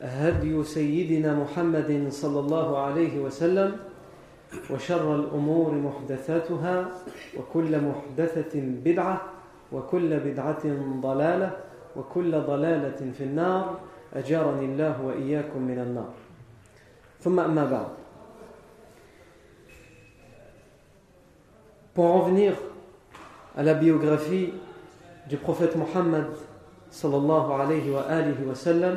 هدي سيدنا محمد صلى الله عليه وسلم وشر الأمور محدثاتها وكل محدثة بدعة وكل بدعة ضلالة وكل ضلالة في النار. أجارني الله وإياكم من النار. ثم أما بعد. Pour en venir à la biographie du prophète Mohammed sallallahu alayhi wa alihi wa sallam,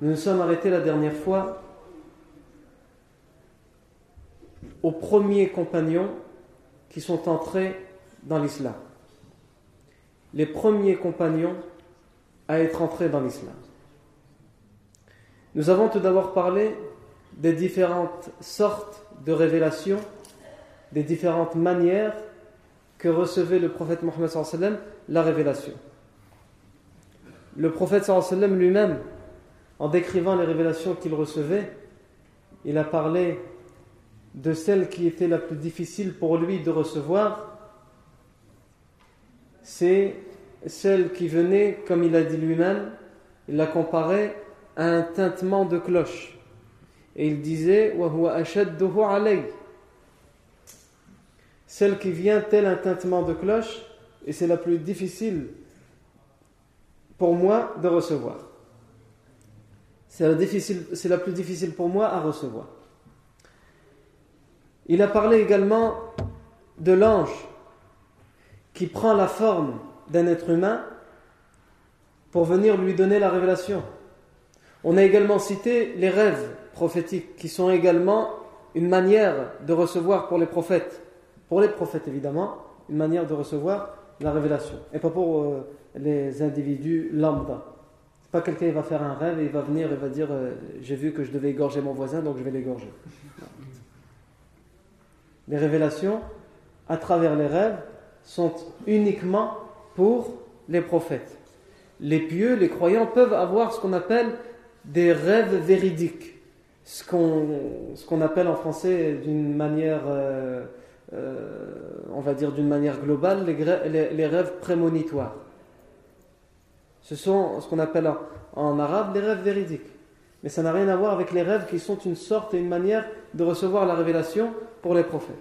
Nous nous sommes arrêtés la dernière fois aux premiers compagnons qui sont entrés dans l'islam. Les premiers compagnons à être entrés dans l'islam. Nous avons tout d'abord parlé des différentes sortes de révélations, des différentes manières que recevait le prophète Mohammed la révélation. Le prophète lui-même en décrivant les révélations qu'il recevait, il a parlé de celle qui était la plus difficile pour lui de recevoir, c'est celle qui venait, comme il a dit lui-même, il l'a comparée à un tintement de cloche. Et il disait Celle qui vient tel un tintement de cloche, et c'est la plus difficile pour moi de recevoir c'est la, plus difficile pour moi à recevoir. Il a parlé également de l'ange qui prend la forme d'un être humain pour venir lui donner la révélation. On a également cité les rêves prophétiques qui sont également une manière de recevoir pour les prophètes, pour les prophètes évidemment, une manière de recevoir la révélation et pas pour euh, les individus lambda pas quelqu'un qui va faire un rêve et il va venir et va dire euh, j'ai vu que je devais égorger mon voisin donc je vais l'égorger. Les révélations à travers les rêves sont uniquement pour les prophètes. Les pieux, les croyants peuvent avoir ce qu'on appelle des rêves véridiques, ce qu'on appelle en français d'une manière, euh, euh, on va dire d'une manière globale, les rêves prémonitoires. Ce sont ce qu'on appelle en, arabe les rêves véridiques. Mais ça n'a rien à voir avec les rêves qui sont une sorte et une manière de recevoir la révélation pour les prophètes.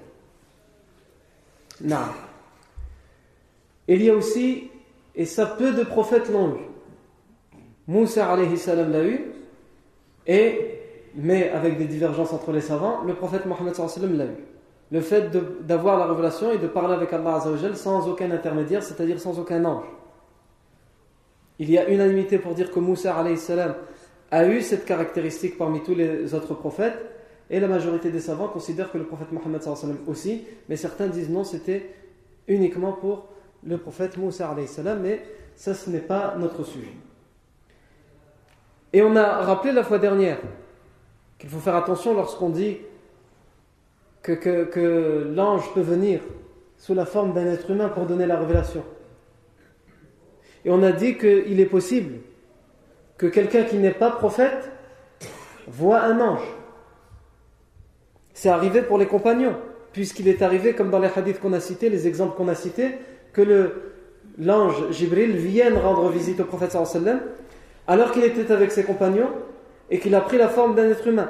Non. Il y a aussi, et ça peu de prophètes l'ont eu. Moussa alayhi salam l'a eu, et, mais avec des divergences entre les savants, le prophète Mohammed sallam l'a eu. Le fait d'avoir la révélation et de parler avec Allah sans aucun intermédiaire, c'est-à-dire sans aucun ange. Il y a unanimité pour dire que Moussa salam a eu cette caractéristique parmi tous les autres prophètes, et la majorité des savants considèrent que le prophète Mohammed aussi, mais certains disent non, c'était uniquement pour le prophète Moussa mais ça ce n'est pas notre sujet. Et on a rappelé la fois dernière qu'il faut faire attention lorsqu'on dit que l'ange peut venir sous la forme d'un être humain pour donner la révélation. Et on a dit qu'il est possible que quelqu'un qui n'est pas prophète voit un ange. C'est arrivé pour les compagnons. puisqu'il est arrivé, comme dans les hadiths qu'on a cités, les exemples qu'on a cités, que l'ange Jibril vienne rendre visite au prophète sallam alors qu'il était avec ses compagnons et qu'il a pris la forme d'un être humain.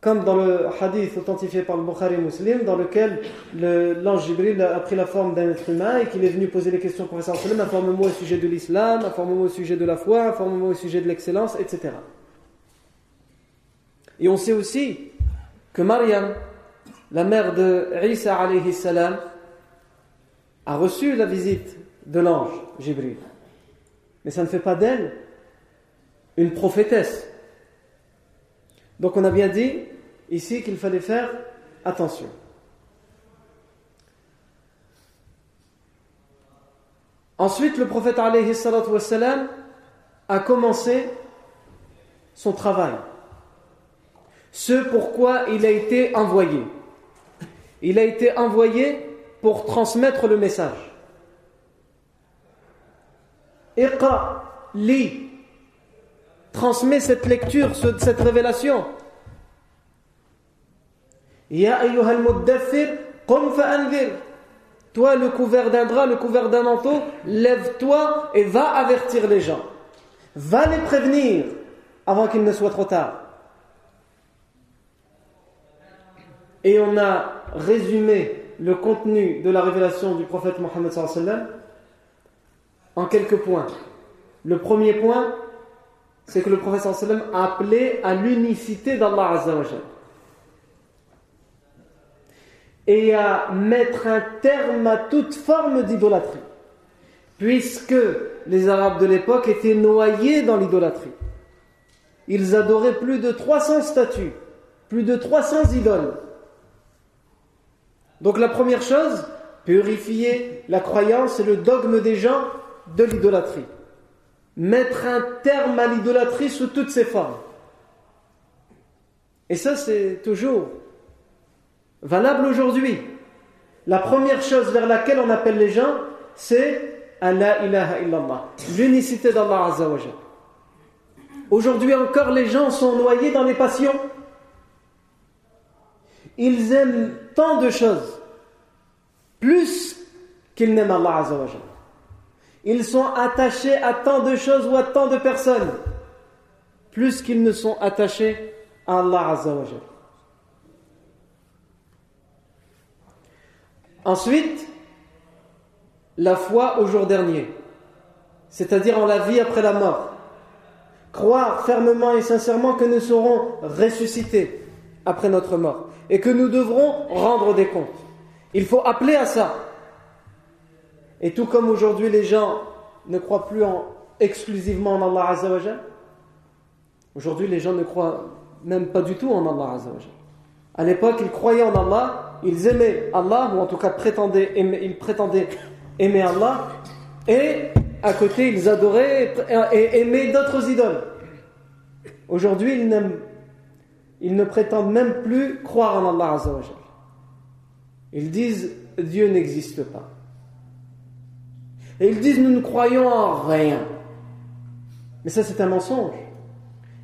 Comme dans le hadith authentifié par le Bukhari Muslim, dans lequel l'ange Jibril a pris la forme d'un être humain et qu'il est venu poser les questions au sallam, informe-moi au sujet de l'islam, informe-moi au sujet de la foi, informe-moi au sujet de l'excellence, etc. Et on sait aussi que Mariam, la mère de Isa alayhi salam, a reçu la visite de l'ange Jibril. Mais ça ne fait pas d'elle une prophétesse. Donc on a bien dit ici qu'il fallait faire attention. Ensuite, le prophète alayhi a commencé son travail. Ce pourquoi il a été envoyé. Il a été envoyé pour transmettre le message. Transmets cette lecture, cette révélation. Ya ayyuhal muddathir, qum fa'anzir. Toi, le couvert d'un drap, le couvert d'un manteau, lève-toi et va avertir les gens. Va les prévenir avant qu'il ne soit trop tard. Et on a résumé le contenu de la révélation du prophète Mohammed en quelques points. Le premier point, c'est que le prophète sallam a appelé à l'unicité d'Allah Azzawajal et à mettre un terme à toute forme d'idolâtrie, puisque les Arabes de l'époque étaient noyés dans l'idolâtrie. Ils adoraient plus de 300 statues, plus de 300 idoles. Donc la première chose, purifier la croyance et le dogme des gens de l'idolâtrie. Mettre un terme à l'idolâtrie sous toutes ses formes. Et ça, c'est toujours valable aujourd'hui. La première chose vers laquelle on appelle les gens, c'est Allah ilaha illallah, l'unicité d'Allah Azzawajal. Aujourd'hui encore, les gens sont noyés dans les passions. Ils aiment tant de choses, plus qu'ils n'aiment Allah Azzawajal. Ils sont attachés à tant de choses ou à tant de personnes, plus qu'ils ne sont attachés à Allah Azzawajal. Ensuite, la foi au jour dernier, c'est-à-dire en la vie après la mort. Croire fermement et sincèrement que nous serons ressuscités après notre mort et que nous devrons rendre des comptes. Il faut appeler à ça. Et tout comme aujourd'hui les gens ne croient plus en, exclusivement en Allah Azzawajal, aujourd'hui les gens ne croient même pas du tout en Allah Azzawajal. À l'époque, ils croyaient en Allah, ils aimaient Allah, ou en tout cas prétendaient aimer, ils prétendaient aimer Allah, et à côté, ils adoraient et aimaient d'autres idoles. Aujourd'hui, ils, ils ne prétendent même plus croire en Allah. Ils disent Dieu n'existe pas. Et ils disent nous ne croyons en rien. Mais ça c'est un mensonge.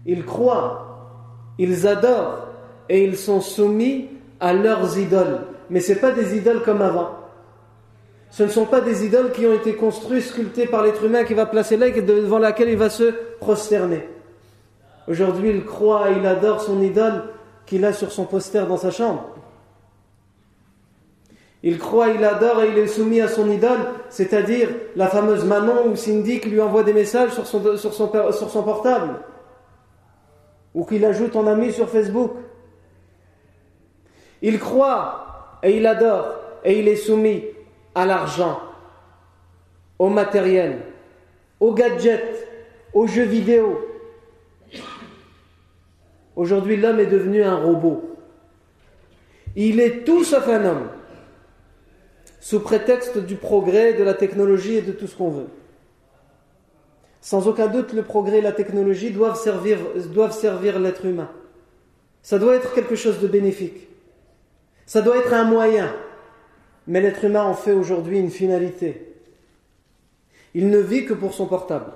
Ils croient, ils adorent et ils sont soumis à leurs idoles. Mais ce pas des idoles comme avant. Ce ne sont pas des idoles qui ont été construites, sculptées par l'être humain qui va placer là et devant laquelle il va se prosterner. Aujourd'hui, il croit, il adore son idole qu'il a sur son poster dans sa chambre. Il croit, il adore et il est soumis à son idole, c'est-à-dire la fameuse Manon ou Cindy qui lui envoie des messages sur son, sur son, sur son portable ou qu'il ajoute en ami sur Facebook. Il croit et il adore et il est soumis à l'argent, au matériel, aux gadgets, aux jeux vidéo. Aujourd'hui, l'homme est devenu un robot. Il est tout sauf un homme sous prétexte du progrès, de la technologie et de tout ce qu'on veut. Sans aucun doute, le progrès et la technologie doivent servir, l'être humain. Ça doit être quelque chose de bénéfique. Ça doit être un moyen. Mais l'être humain en fait aujourd'hui une finalité. Il ne vit que pour son portable.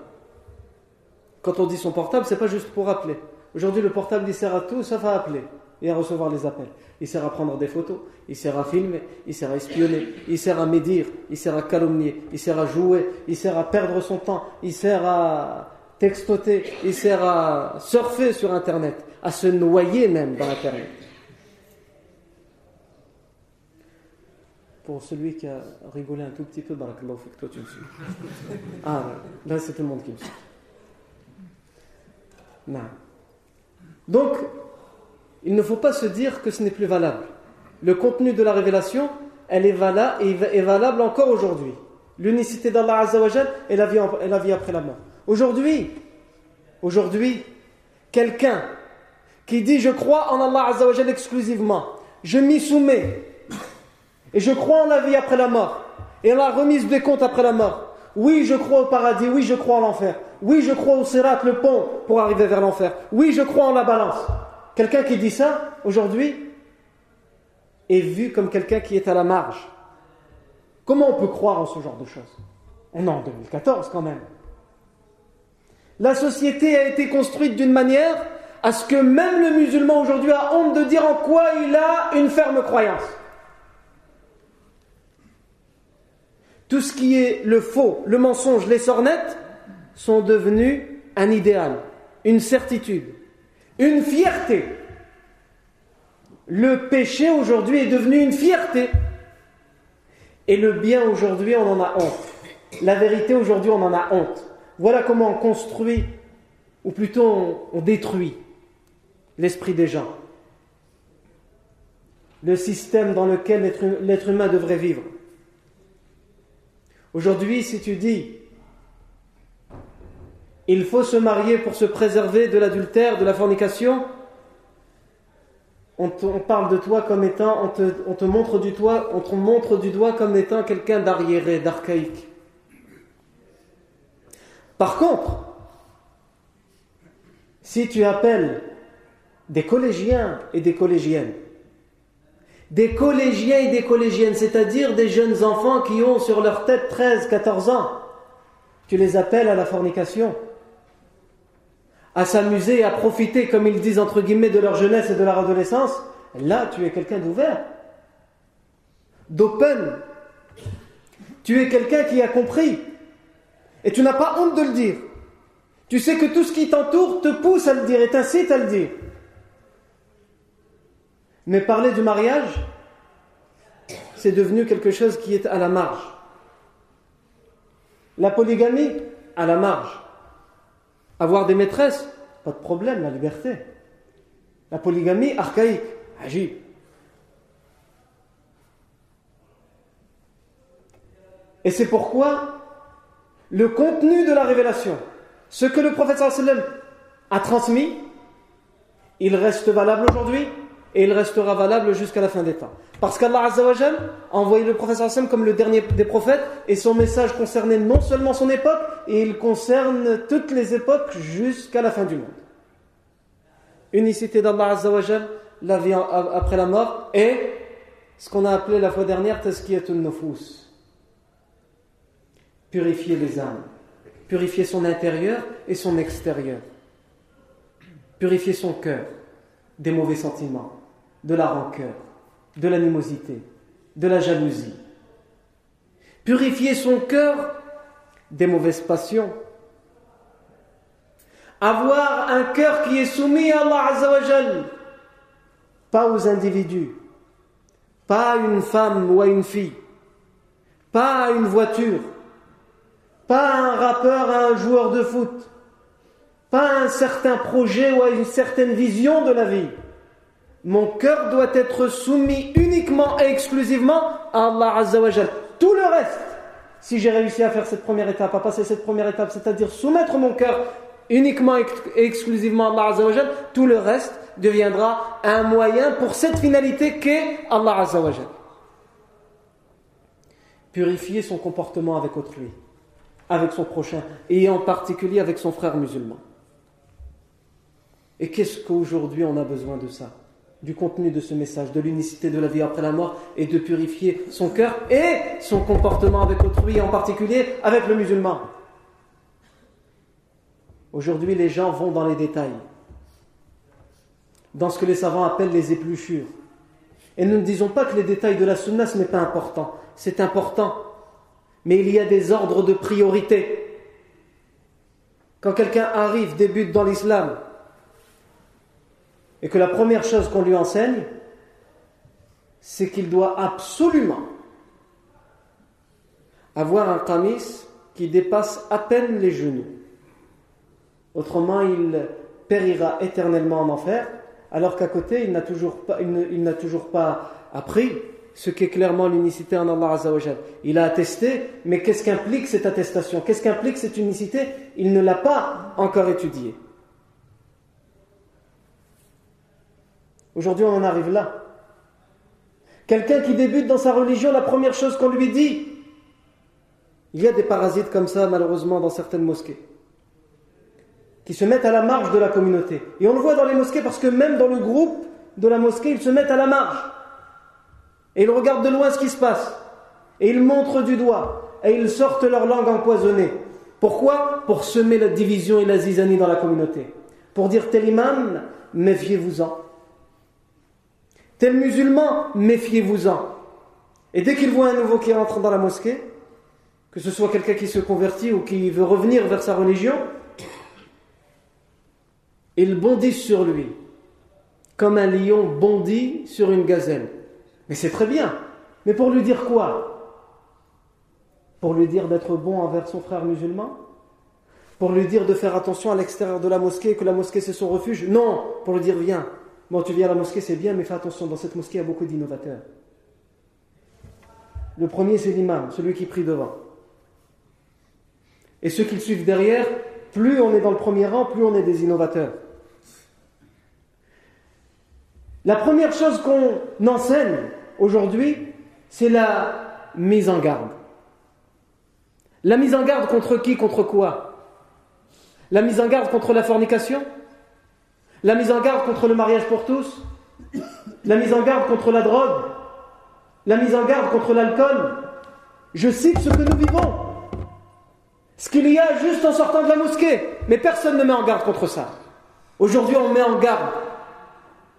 Quand on dit son portable, c'est pas juste pour appeler. Aujourd'hui, le portable, il sert à tout, sauf à appeler. Et à recevoir les appels. Il sert à prendre des photos, il sert à filmer, il sert à espionner, il sert à médire, il sert à calomnier, il sert à jouer, il sert à perdre son temps, il sert à textoter, il sert à surfer sur Internet, à se noyer même dans Internet. Pour celui qui a rigolé un tout petit peu, barakallahu que toi tu me suis. Ah, là c'est tout le monde qui me suit. Non. Donc, il ne faut pas se dire que ce n'est plus valable. Le contenu de la révélation, elle est valable, est valable encore aujourd'hui. L'unicité d'Allah Azzawajal et la vie, après la mort. Aujourd'hui, aujourd'hui, quelqu'un qui dit je crois en Allah Azzawajal exclusivement, je m'y soumets, et je crois en la vie après la mort, et en la remise des comptes après la mort. Oui, je crois au paradis, oui, je crois en l'enfer. Oui, je crois au sirat, le pont pour arriver vers l'enfer. Oui, je crois en la balance. Quelqu'un qui dit ça, aujourd'hui, est vu comme quelqu'un qui est à la marge. Comment on peut croire en ce genre de choses? On est en 2014 quand même. La société a été construite d'une manière à ce que même le musulman aujourd'hui a honte de dire en quoi il a une ferme croyance. Tout ce qui est le faux, le mensonge, les sornettes sont devenus un idéal, une certitude, une fierté. Le péché aujourd'hui est devenu une fierté. Et le bien aujourd'hui, on en a honte. La vérité aujourd'hui, on en a honte. Voilà comment on construit, ou plutôt on, détruit l'esprit des gens. Le système dans lequel l'être humain devrait vivre. Aujourd'hui, si tu dis il faut se marier pour se préserver de l'adultère, de la fornication, on, parle de toi comme étant, on te, on te, montre du doigt, on te montre du doigt comme étant quelqu'un d'arriéré, d'archaïque. Par contre, si tu appelles des collégiens et des collégiennes, des collégiens et des collégiennes, c'est-à-dire des jeunes enfants qui ont sur leur tête 13, 14 ans, tu les appelles à la fornication, à s'amuser, à profiter, comme ils disent entre guillemets, de leur jeunesse et de leur adolescence, là tu es quelqu'un d'ouvert, d'open. Tu es quelqu'un qui a compris. Et tu n'as pas honte de le dire. Tu sais que tout ce qui t'entoure te pousse à le dire et t'incite à le dire. Mais parler du mariage, c'est devenu quelque chose qui est à la marge. La polygamie, à la marge. Avoir des maîtresses, pas de problème, la liberté. La polygamie, archaïque, agib. Et c'est pourquoi le contenu de la révélation, ce que le prophète sallam a transmis, il reste valable aujourd'hui et il restera valable jusqu'à la fin des temps. Parce qu'Allah Azzawajal a envoyé le prophète comme le dernier des prophètes et son message concernait non seulement son époque, et il concerne toutes les époques jusqu'à la fin du monde. Unicité d'Allah Azzawajal, la vie après la mort et ce qu'on a appelé la fois dernière Tazkiyatun Nufus purifier les âmes, purifier son intérieur et son extérieur, purifier son cœur des mauvais sentiments, de la rancœur, de l'animosité, de la jalousie, purifier son cœur des mauvaises passions, avoir un cœur qui est soumis à Allah Azzawajal, pas aux individus, pas à une femme ou à une fille, pas à une voiture, pas un rappeur à un joueur de foot, pas un certain projet ou à une certaine vision de la vie. Mon cœur doit être soumis uniquement et exclusivement à Allah Azzawajal. Tout le reste, si j'ai réussi à faire cette première étape, à passer cette première étape, c'est-à-dire soumettre mon cœur uniquement et exclusivement à Allah Azzawajal, tout le reste deviendra un moyen pour cette finalité qu'est Allah Azzawajal. Purifier son comportement avec autrui avec son prochain, et en particulier avec son frère musulman. Et qu'est-ce qu'aujourd'hui on a besoin de ça? Du contenu de ce message, de l'unicité de la vie après la mort, et de purifier son cœur et son comportement avec autrui, en particulier avec le musulman. Aujourd'hui, les gens vont dans les détails. dans ce que les savants appellent les épluchures. Et nous ne disons pas que les détails de la sunna, ce n'est pas important. C'est important. Mais il y a des ordres de priorité. Quand quelqu'un arrive, débute dans l'islam, et que la première chose qu'on lui enseigne, c'est qu'il doit absolument avoir un tamis qui dépasse à peine les genoux. Autrement, il périra éternellement en enfer, alors qu'à côté, il n'a toujours pas, appris ce qu'est clairement l'unicité en Allah. Il a attesté, mais qu'est-ce qu'implique cette attestation? Qu'est-ce qu'implique cette unicité? Il ne l'a pas encore étudié. Aujourd'hui, on en arrive là. Quelqu'un qui débute dans sa religion, la première chose qu'on lui dit, il y a des parasites comme ça, malheureusement, dans certaines mosquées, qui se mettent à la marge de la communauté. Et on le voit dans les mosquées parce que même dans le groupe de la mosquée, ils se mettent à la marge. Et ils regardent de loin ce qui se passe. Et ils montrent du doigt. Et ils sortent leur langue empoisonnée. Pourquoi? Pour semer la division et la zizanie dans la communauté. Pour dire tel imam, méfiez-vous-en. Tel musulman, méfiez-vous-en. Et dès qu'ils voient un nouveau qui rentre dans la mosquée, que ce soit quelqu'un qui se convertit ou qui veut revenir vers sa religion, ils bondissent sur lui, comme un lion bondit sur une gazelle. Mais c'est très bien. Mais pour lui dire quoi? Pour lui dire d'être bon envers son frère musulman? Pour lui dire de faire attention à l'extérieur de la mosquée, que la mosquée c'est son refuge? Non, pour lui dire viens, Bon, tu viens à la mosquée, c'est bien, mais fais attention, dans cette mosquée, il y a beaucoup d'innovateurs. Le premier, c'est l'imam, celui qui prie devant. Et ceux qui le suivent derrière, plus on est dans le premier rang, plus on est des innovateurs. La première chose qu'on enseigne aujourd'hui, c'est la mise en garde. La mise en garde contre qui Contre quoi? La mise en garde contre la fornication? La mise en garde contre le mariage pour tous, la mise en garde contre la drogue, la mise en garde contre l'alcool. Je cite ce que nous vivons. Ce qu'il y a juste en sortant de la mosquée. Mais personne ne met en garde contre ça. Aujourd'hui, on met en garde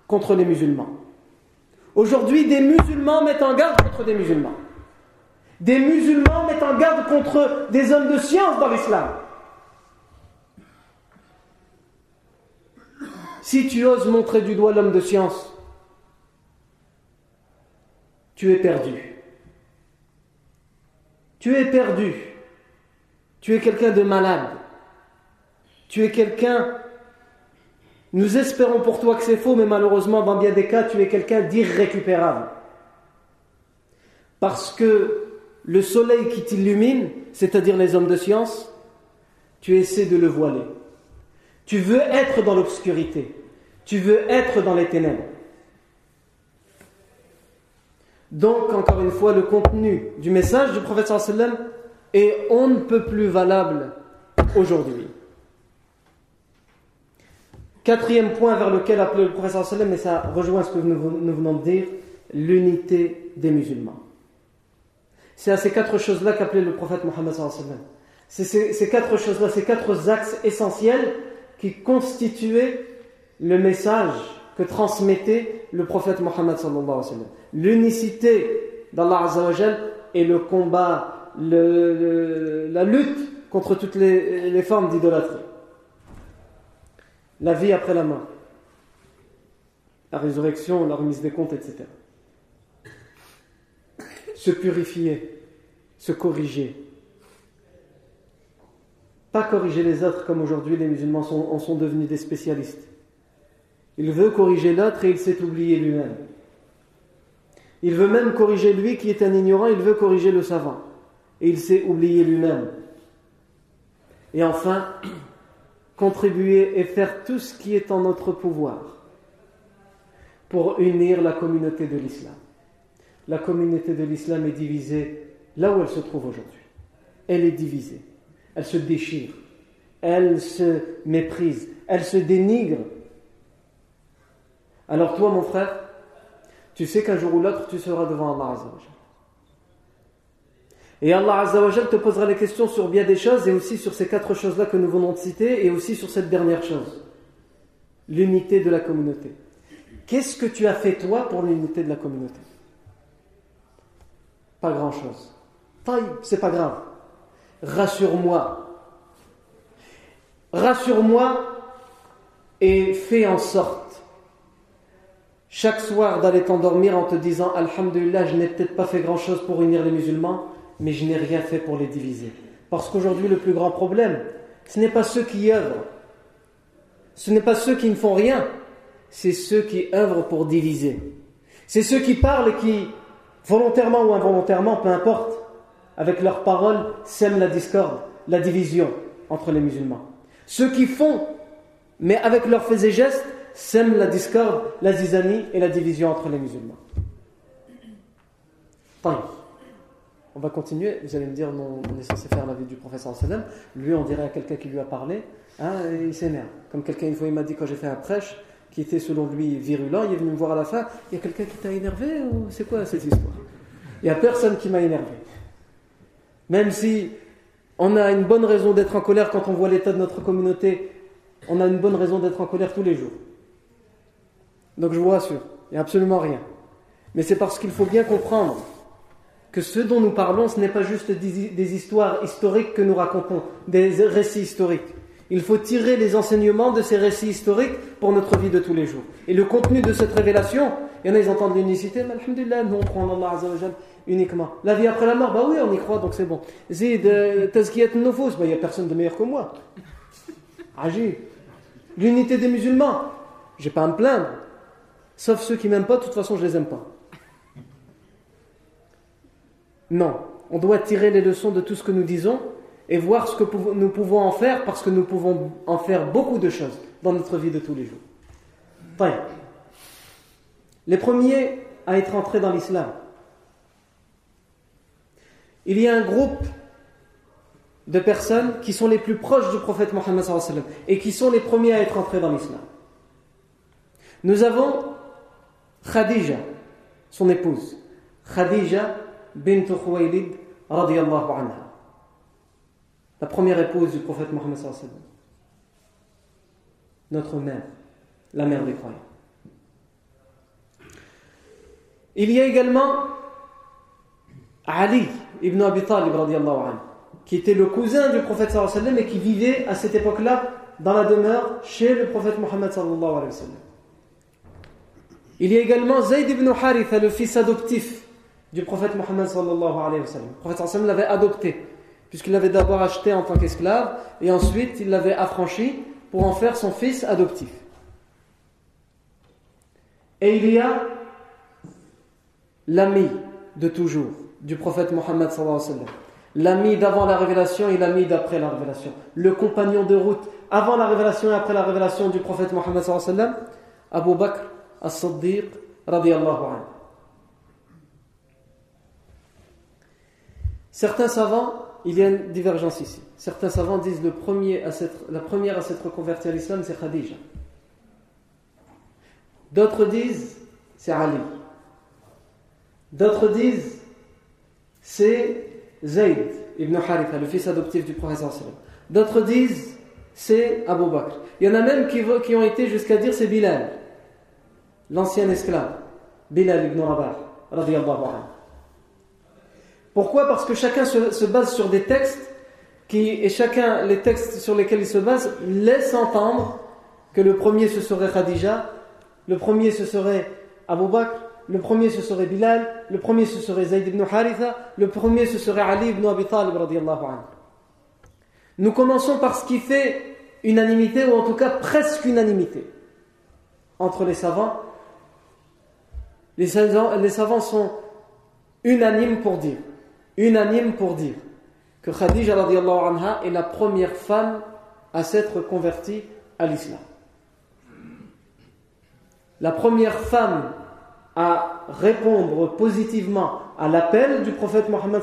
contre les musulmans. Aujourd'hui, des musulmans mettent en garde contre des musulmans. Des musulmans mettent en garde contre des hommes de science dans l'islam. Si tu oses montrer du doigt l'homme de science, tu es perdu. Tu es perdu. Tu es quelqu'un de malade. Tu es quelqu'un... Nous espérons pour toi que c'est faux, mais malheureusement, dans bien des cas, tu es quelqu'un d'irrécupérable. Parce que le soleil qui t'illumine, c'est-à-dire les hommes de science, tu essaies de le voiler. Tu veux être dans l'obscurité. Tu veux être dans les ténèbres. Donc, encore une fois, le contenu du message du prophète sallam est on ne peut plus valable aujourd'hui. Quatrième point vers lequel appelait le prophète sallam, et ça rejoint ce que nous venons de dire, l'unité des musulmans. C'est à ces quatre choses-là qu'appelait le prophète Mohammed. C'est ces quatre choses-là, ces quatre axes essentiels qui constituait le message que transmettait le prophète Mohammed L'unicité d'Allah et le combat, la lutte contre toutes les formes d'idolâtrie. La vie après la mort. La résurrection, la remise des comptes, etc. Se purifier, se corriger, pas corriger les autres comme aujourd'hui les musulmans en sont devenus des spécialistes. Il veut corriger l'autre et il s'est oublié lui-même. Il veut même corriger lui qui est un ignorant, il veut corriger le savant. Et il s'est oublié lui-même. Et enfin, contribuer et faire tout ce qui est en notre pouvoir pour unir la communauté de l'islam. La communauté de l'islam est divisée là où elle se trouve aujourd'hui. Elle est divisée elle se déchire, elle se méprise, elle se dénigre. Alors toi, mon frère, tu sais qu'un jour ou l'autre, tu seras devant Allah Azzawajal. Et Allah Azzawajal te posera les questions sur bien des choses et aussi sur ces quatre choses-là que nous venons de citer et aussi sur cette dernière chose, l'unité de la communauté. Qu'est-ce que tu as fait toi pour l'unité de la communauté? Pas grand-chose. C'est pas grave. Rassure-moi. Rassure-moi et fais en sorte chaque soir d'aller t'endormir en te disant Alhamdulillah, je n'ai peut-être pas fait grand-chose pour unir les musulmans, mais je n'ai rien fait pour les diviser. Parce qu'aujourd'hui, le plus grand problème, ce n'est pas ceux qui œuvrent, ce n'est pas ceux qui ne font rien, c'est ceux qui œuvrent pour diviser. C'est ceux qui parlent et qui, volontairement ou involontairement, peu importe, avec leurs paroles, sèment la discorde, la division entre les musulmans. Ceux qui font, mais avec leurs faits et gestes, sèment la discorde, la zizanie et la division entre les musulmans. On va continuer. Vous allez me dire, non, on est censé faire la vie du professeur. Lui, on dirait à quelqu'un qui lui a parlé, hein, il s'énerve. Comme quelqu'un, une fois, il m'a dit quand j'ai fait un prêche, qui était selon lui virulent, il est venu me voir à la fin, il y a quelqu'un qui t'a énervé ou c'est quoi cette histoire? Il n'y a personne qui m'a énervé. Même si on a une bonne raison d'être en colère quand on voit l'état de notre communauté, on a une bonne raison d'être en colère tous les jours. Donc je vous rassure, il n'y a absolument rien. Mais c'est parce qu'il faut bien comprendre que ce dont nous parlons, ce n'est pas juste des, histoires historiques que nous racontons, des récits historiques. Il faut tirer les enseignements de ces récits historiques pour notre vie de tous les jours. Et le contenu de cette révélation, il y en a, ils entendent l'unicité, mais alhamdulillah, nous on en Allah uniquement. La vie après la mort, bah oui, on y croit, donc c'est bon. Zid, euh, tazkiyat nufus, bah il n'y a personne de meilleur que moi. Agir. L'unité des musulmans, j'ai pas à me plaindre. Sauf ceux qui m'aiment pas, de toute façon, je les aime pas. Non, on doit tirer les leçons de tout ce que nous disons et voir ce que nous pouvons en faire parce que nous pouvons en faire beaucoup de choses dans notre vie de tous les jours. Les premiers à être entrés dans l'islam. Il y a un groupe de personnes qui sont les plus proches du prophète Mohammed et qui sont les premiers à être entrés dans l'islam. Nous avons Khadija, son épouse. Khadija bint Khuwaylid radiyallahu anha. La première épouse du prophète Mohammed Notre mère, la mère des croyants. Il y a également Ali ibn Abi Talib qui était le cousin du prophète sallallahu et qui vivait à cette époque-là dans la demeure chez le prophète Mohammed sallallahu. Il y a également Zayd ibn Haritha, le fils adoptif du prophète Mohammed sallallahu. Le prophète l'avait adopté, puisqu'il l'avait d'abord acheté en tant qu'esclave, et ensuite il l'avait affranchi pour en faire son fils adoptif. Et il y a l'ami de toujours du prophète Mohammed. L'ami d'avant la révélation et l'ami d'après la révélation. Le compagnon de route avant la révélation et après la révélation du prophète Mohammed sallallahu. Abu Bakr as-Siddiq anhu. Certains savants, il y a une divergence ici. Certains savants disent le premier à la première à s'être reconvertie à l'islam, c'est Khadija. D'autres disent, c'est Ali. D'autres disent, c'est Zayd ibn Haritha, le fils adoptif du prophète. D'autres disent, c'est Abu Bakr. Il y en a même qui, qui ont été jusqu'à dire, c'est Bilal, l'ancien esclave. Bilal ibn Rabah, radiyallahu anhu. Pourquoi? Parce que chacun se, base sur des textes qui, et chacun, les textes sur lesquels il se base, laissent entendre que le premier ce serait Khadija, le premier ce serait Abu Bakr, le premier ce serait Bilal, le premier ce serait Zayd ibn Haritha, le premier ce serait Ali ibn Abi Talib Nous commençons par ce qui fait unanimité, ou en tout cas presque unanimité, entre. Les savants, les savants sont unanimes pour dire unanime pour dire que Khadija anha est la première femme à s'être convertie à l'islam. La première femme à répondre positivement à l'appel du prophète Mohammed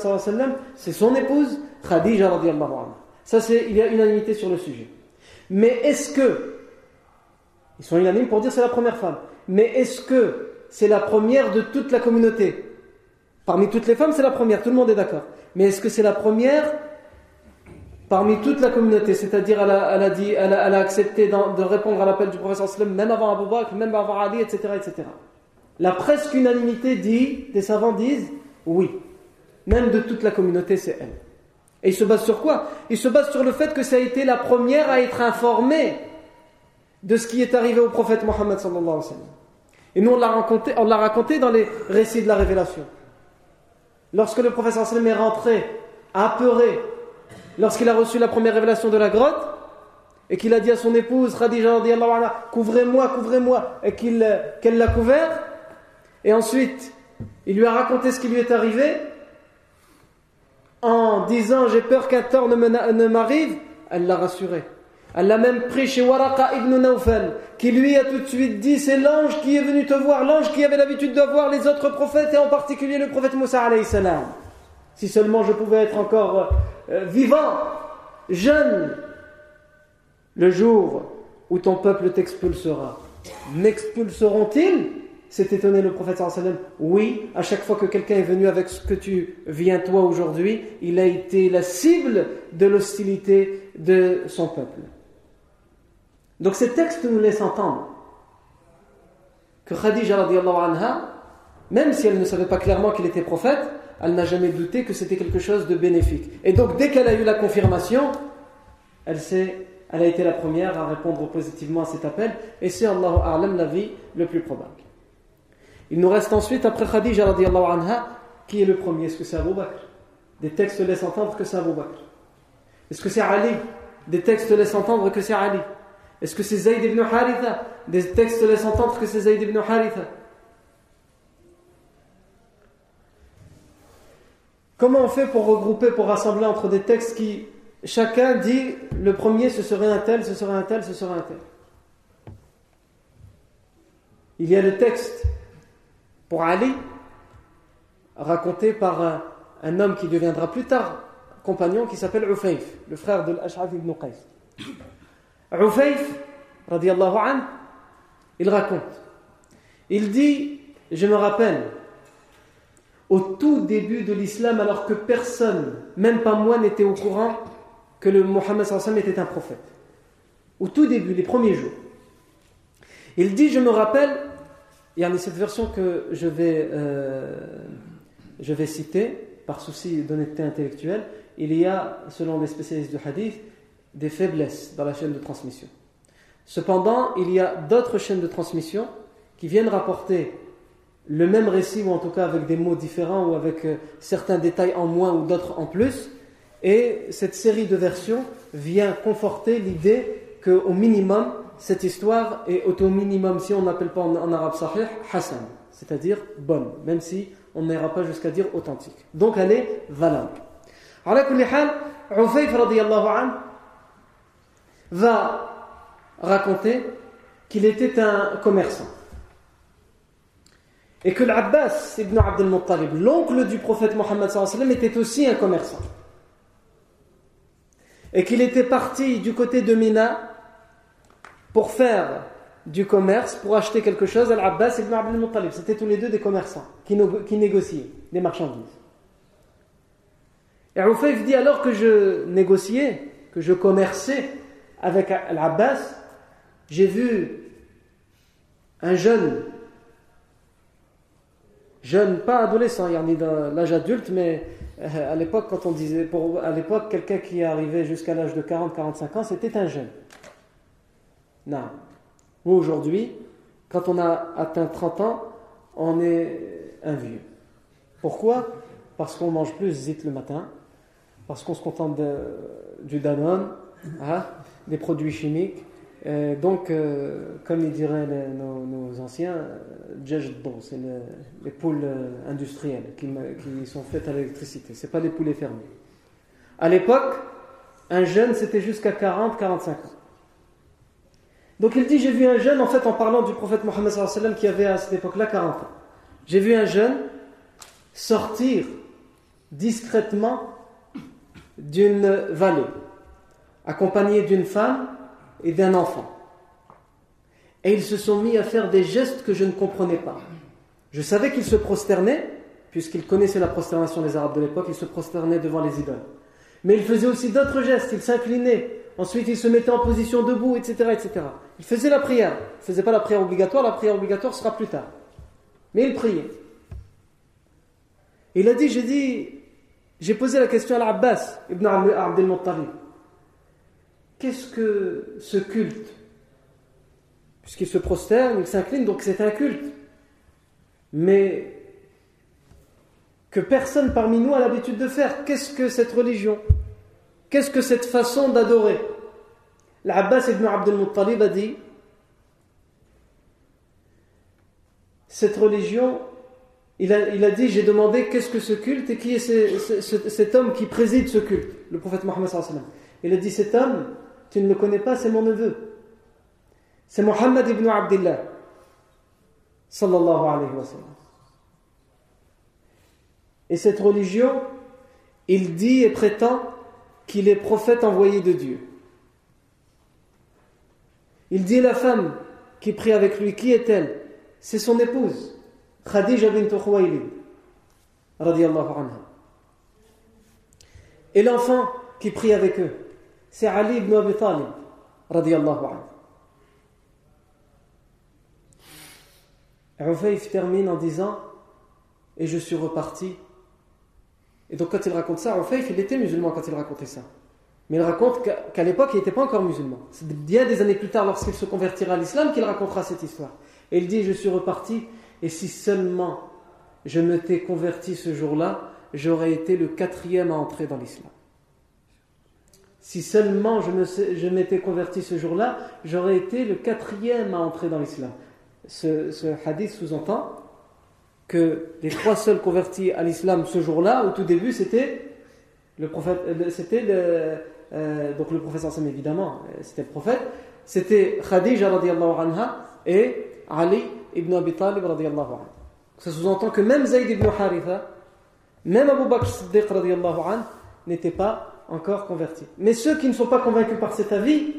c'est son épouse Khadija anha. Ça c'est il y a unanimité sur le sujet. Mais est-ce que ils sont unanimes pour dire c'est la première femme, mais est-ce que c'est la première de toute la communauté Parmi toutes les femmes, c'est la première, tout le monde est d'accord. Mais est-ce que c'est la première parmi toute la communauté, c'est-à-dire elle, a, accepté de répondre à l'appel du professeur sallam, même avant Abu Bakr, même avant Ali, etc., etc. La presque unanimité dit, des savants disent, oui, même de toute la communauté, c'est elle. Et il se base sur quoi? Il se base sur le fait que ça a été la première à être informée de ce qui est arrivé au prophète Mohammed. Et nous, l'a raconté, on l'a raconté dans les récits de la révélation. Lorsque le sallam est rentré, apeuré, lorsqu'il a reçu la première révélation de la grotte, et qu'il a dit à son épouse, Khadija, couvrez-moi, couvrez-moi, et qu'elle l'a couvert, et ensuite, il lui a raconté ce qui lui est arrivé, en disant j'ai peur qu'un tort ne m'arrive, elle l'a rassuré. Elle l'a même pris chez Waraka ibn Nawfal, qui lui a tout de suite dit c'est l'ange qui est venu te voir, l'ange qui avait l'habitude de voir les autres prophètes, et en particulier le prophète Moussa alayhi salam. Si seulement je pouvais être encore euh, vivant, jeune, le jour où ton peuple t'expulsera. M'expulseront-ils? S'est étonné le prophète sallam. Oui, à chaque fois que quelqu'un est venu avec ce que tu viens toi aujourd'hui, il a été la cible de l'hostilité de son peuple. Donc ces textes nous laissent entendre que Khadija anha, même si elle ne savait pas clairement qu'il était prophète, elle n'a jamais douté que c'était quelque chose de bénéfique. Et donc dès qu'elle a eu la confirmation, elle elle a été la première à répondre positivement à cet appel, et c'est Allah A'lam la vie le plus probable. Il nous reste ensuite, après Khadija radiallahu anha, qui est le premier Est-ce que c'est Abu Bakr? Des textes laissent entendre que c'est Abu Bakr. Est-ce que c'est Ali? Des textes laissent entendre que c'est Ali. Est-ce que c'est Zayd ibn Haritha? Des textes laissent entendre que c'est Zayd ibn Haritha. Comment on fait pour regrouper, pour rassembler entre des textes qui, chacun dit, le premier ce serait un tel, ce serait un tel, ce serait un tel Il y a le texte pour Ali, raconté par un, homme qui deviendra plus tard compagnon qui s'appelle Ufayf, le frère de l'Ash'af ibn Qais. Ufayf, radiallahu anhu, il raconte. Il dit, je me rappelle, au tout début de l'islam, alors que personne, même pas moi, n'était au courant que le Mohammed sallam était un prophète. Au tout début, les premiers jours. Il dit, je me rappelle, il y a cette version que je vais, euh, je vais citer, par souci d'honnêteté intellectuelle, il y a, selon les spécialistes du hadith, des faiblesses dans la chaîne de transmission. Cependant, il y a d'autres chaînes de transmission qui viennent rapporter le même récit, ou en tout cas avec des mots différents, ou avec euh, certains détails en moins ou d'autres en plus. Et cette série de versions vient conforter l'idée qu'au minimum, cette histoire est au minimum, si on n'appelle pas en, arabe sahih, Hassan, c'est-à-dire bonne, même si on n'ira pas jusqu'à dire authentique. Donc elle est valable. Va raconter qu'il était un commerçant. Et que l'Abbas ibn Abd al-Muttalib, l'oncle du prophète Mohammed était aussi un commerçant. Et qu'il était parti du côté de Mina pour faire du commerce, pour acheter quelque chose, Al-Abbas ibn Abdul Muttalib. C'était tous les deux des commerçants qui, négociaient des marchandises. Et Ufayf dit alors que je négociais, que je commerçais avec Al-Abbas, j'ai vu un jeune, jeune, pas adolescent, il dans l'âge adulte, mais euh, à l'époque, quand on disait, à l'époque, quelqu'un qui arrivait jusqu'à l'âge de 40-45 ans, c'était un jeune. Non. Ou aujourd'hui, quand on a atteint 30 ans, on est un vieux. Pourquoi? Parce qu'on mange plus zit le matin, parce qu'on se contente du Danone, hein, des produits chimiques. donc, euh, comme ils diraient nos, anciens, c'est les poules euh, industrielles qui, sont faites à l'électricité. Ce pas des poulets fermés. À l'époque, un jeune, c'était jusqu'à 40-45 ans. Donc il dit, j'ai vu un jeune, en fait en parlant du prophète Mohammed qui avait à cette époque-là 40 ans. J'ai vu un jeune sortir discrètement d'une vallée, accompagné d'une femme et d'un enfant. Et ils se sont mis à faire des gestes que je ne comprenais pas. Je savais qu'ils se prosternaient, puisqu'ils connaissaient la prosternation des Arabes de l'époque, ils se prosternaient devant les idoles. Mais il faisait aussi d'autres gestes, il s'inclinait, ensuite il se mettait en position debout, etc. etc. Il faisait la prière. Il ne faisait pas la prière obligatoire, la prière obligatoire sera plus tard. Mais il priait. Il a dit, j'ai dit, j'ai posé la question à l'Abbas ibn Abdel Muttalib. Qu'est-ce que ce culte? Puisqu'il se prosterne, il s'incline, donc c'est un culte. Mais que personne parmi nous a l'habitude de faire. Qu'est-ce que cette religion? Qu'est-ce que cette façon d'adorer? L'Abbas ibn Abdel Muttalib a dit Cette religion il a, dit, j'ai demandé qu'est-ce que ce culte et qui est cet homme qui préside ce culte, le prophète Mohammed Il a dit, cet homme, tu ne le connais pas, c'est mon neveu. C'est Mohammed ibn Abdullah. Et cette religion, il dit et prétend qu'il est prophète envoyé de Dieu. Il dit la femme qui prie avec lui, qui est-elle? C'est son épouse. Khadija bint Khuwaylid. Et l'enfant qui prie avec eux, c'est Ali ibn Abi Talib radiyallahu anhu. Termine en disant Et je suis reparti. Et donc, quand il raconte ça, Ufayf, il était musulman quand il racontait ça. Mais il raconte qu'à l'époque, il n'était pas encore musulman. C'est bien des années plus tard, lorsqu'il se convertira à l'islam, qu'il racontera cette histoire. Et il dit Je suis reparti et si seulement je m'étais converti ce jour-là, j'aurais été le quatrième à entrer dans l'islam. Si seulement je m'étais converti ce jour-là, j'aurais été le quatrième à entrer dans l'islam. Ce, hadith sous-entend que les trois seuls convertis à l'islam ce jour-là, au tout début, c'était le prophète, c'était le, euh, donc le prophète évidemment, euh, c'était le prophète, c'était Khadija anha et Ali ibn Abi Talib radiallahu anhu. Ça sous-entend que même Zayd ibn Haritha, même Abu Bakr Siddiq radiallahu anhu, n'étaient pas encore convertis. Mais ceux qui ne sont pas convaincus par cet avis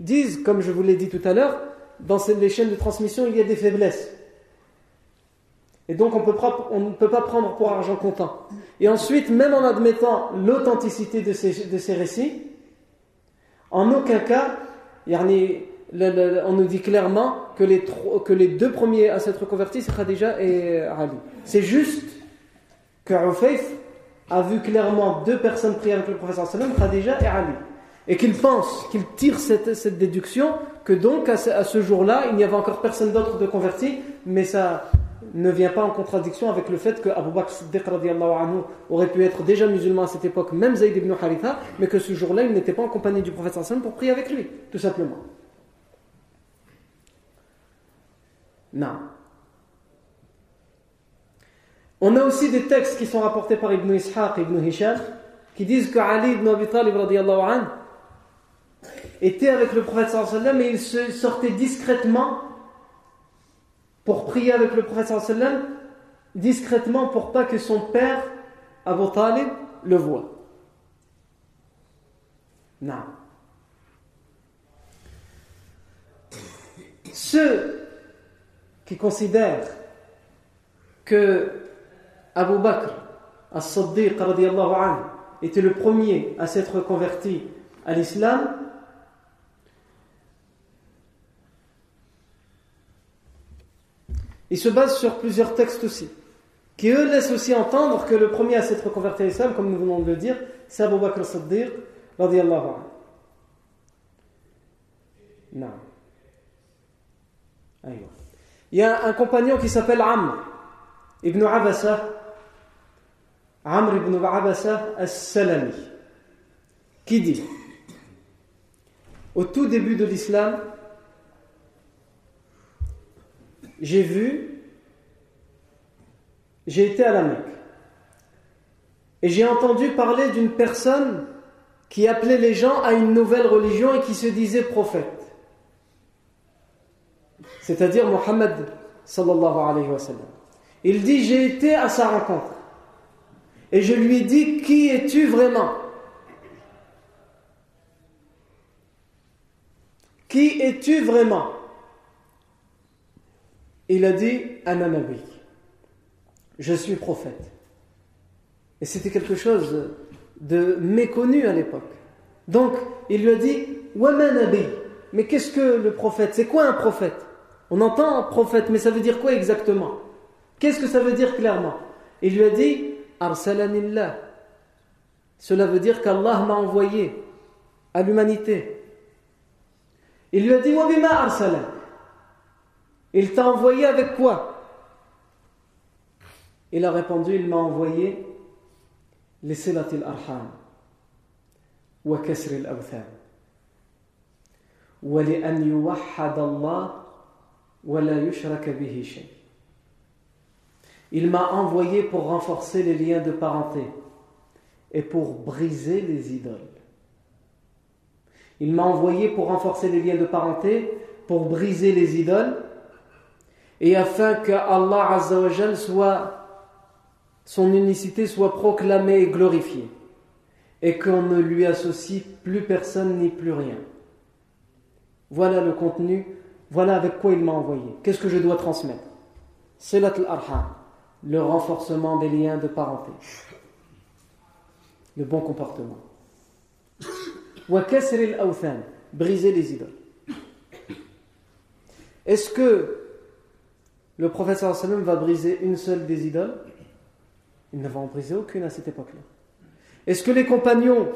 disent, comme je vous l'ai dit tout à l'heure, dans les chaînes de transmission, il y a des faiblesses. Et donc on, ne peut pas prendre pour argent comptant. Et ensuite, même en admettant l'authenticité de ces, récits, en aucun cas, on nous dit clairement que les, deux premiers à s'être convertis, c'est Khadija et Ali. C'est juste que a vu clairement deux personnes prier avec le professeur sallam, Khadija et Ali. Et qu'il pense, qu'il tire cette, déduction, que donc à ce, jour-là, il n'y avait encore personne d'autre de converti, mais ça ne vient pas en contradiction avec le fait que Abu Bakr Siddiq anhu aurait pu être déjà musulman à cette époque, même Zayd ibn Haritha, mais que ce jour-là, il n'était pas en compagnie du professeur sallam pour prier avec lui, tout simplement. Non. On a aussi des textes qui sont rapportés par Ibn Ishaq et Ibn Hisham qui disent que Ali ibn Abi Talib était avec le prophète sallallahu et il sortait discrètement pour prier avec le prophète sallallahu discrètement pour pas que son père Abu Talib le voie. Non. Ceux qui considère que Abu Bakr as-Siddiq était le premier à s'être converti à l'islam, il se base sur plusieurs textes aussi, qui eux laissent aussi entendre que le premier à s'être converti à l'islam, comme nous venons de le dire, c'est Abu Bakr as-Siddiq radiallahu. Non. Il y a un compagnon qui s'appelle Amr ibn Abasa, Amr ibn Abasa as-Salami, qui dit? Au tout début de l'islam, j'ai vu, j'ai été à la Mecque, et j'ai entendu parler d'une personne qui appelait les gens à une nouvelle religion et qui se disait prophète. C'est-à-dire Mohammed sallallahu alayhi wa sallam. Il dit J'ai été à sa rencontre et je lui ai dit Qui es-tu vraiment? Qui es-tu vraiment? Il a dit Ananabi. Je suis prophète. Et c'était quelque chose de méconnu à l'époque. Donc, il lui a dit Mais qu'est-ce que le prophète? C'est quoi un prophète? On entend prophète, mais ça veut dire quoi exactement? Qu'est-ce que ça veut dire clairement? Il lui a dit Arsalanillah. Cela veut dire qu'Allah m'a envoyé à l'humanité. Il lui a dit Wabima arsalan. Il t'a envoyé avec quoi? Il a répondu Il m'a envoyé les silatil arham wa kasr al-awthan wa li an. Il m'a envoyé pour renforcer les liens de parenté et pour briser les idoles. Il m'a envoyé pour renforcer les liens de parenté, pour briser les idoles, et afin que Allah Azzawajal soit, son unicité soit proclamée et glorifiée, et qu'on ne lui associe plus personne ni plus rien. Voilà le contenu, voilà avec quoi il m'a envoyé. Qu'est-ce que je dois transmettre? Silat al-Arham, le renforcement des liens de parenté, le bon comportement. Briser les idoles. Est-ce que le professeur va briser une seule des idoles? Il ne va en briser aucune à cette époque-là. Est-ce que les compagnons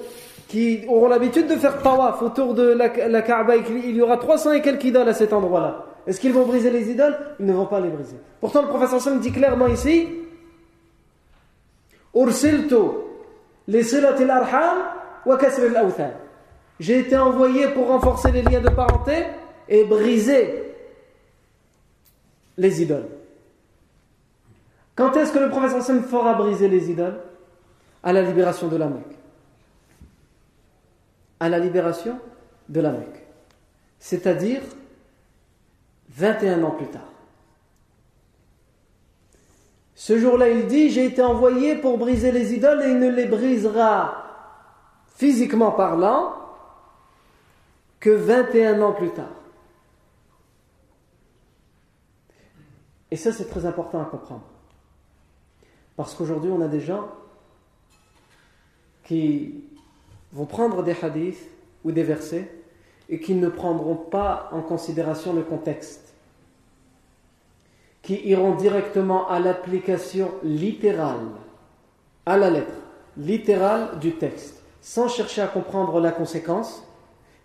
qui auront l'habitude de faire tawaf autour de la, la il y aura 300 et quelques idoles à cet endroit-là? Est-ce qu'ils vont briser les idoles? Ils ne vont pas les briser. Pourtant, le professeur sallam dit clairement ici J'ai été envoyé pour renforcer les liens de parenté et briser les idoles. Quand est-ce que le prophète sallam fera briser les idoles? À la libération de la Mecque. À la libération de la Mecque. C'est-à-dire 21 ans plus tard. Ce jour-là, il dit J'ai été envoyé pour briser les idoles et il ne les brisera physiquement parlant que 21 ans plus tard. Et ça, c'est très important à comprendre. Parce qu'aujourd'hui, on a des gens qui vont prendre des hadiths ou des versets et qui ne prendront pas en considération le contexte, qui iront directement à l'application littérale, à la lettre, littérale du texte, sans chercher à comprendre la conséquence,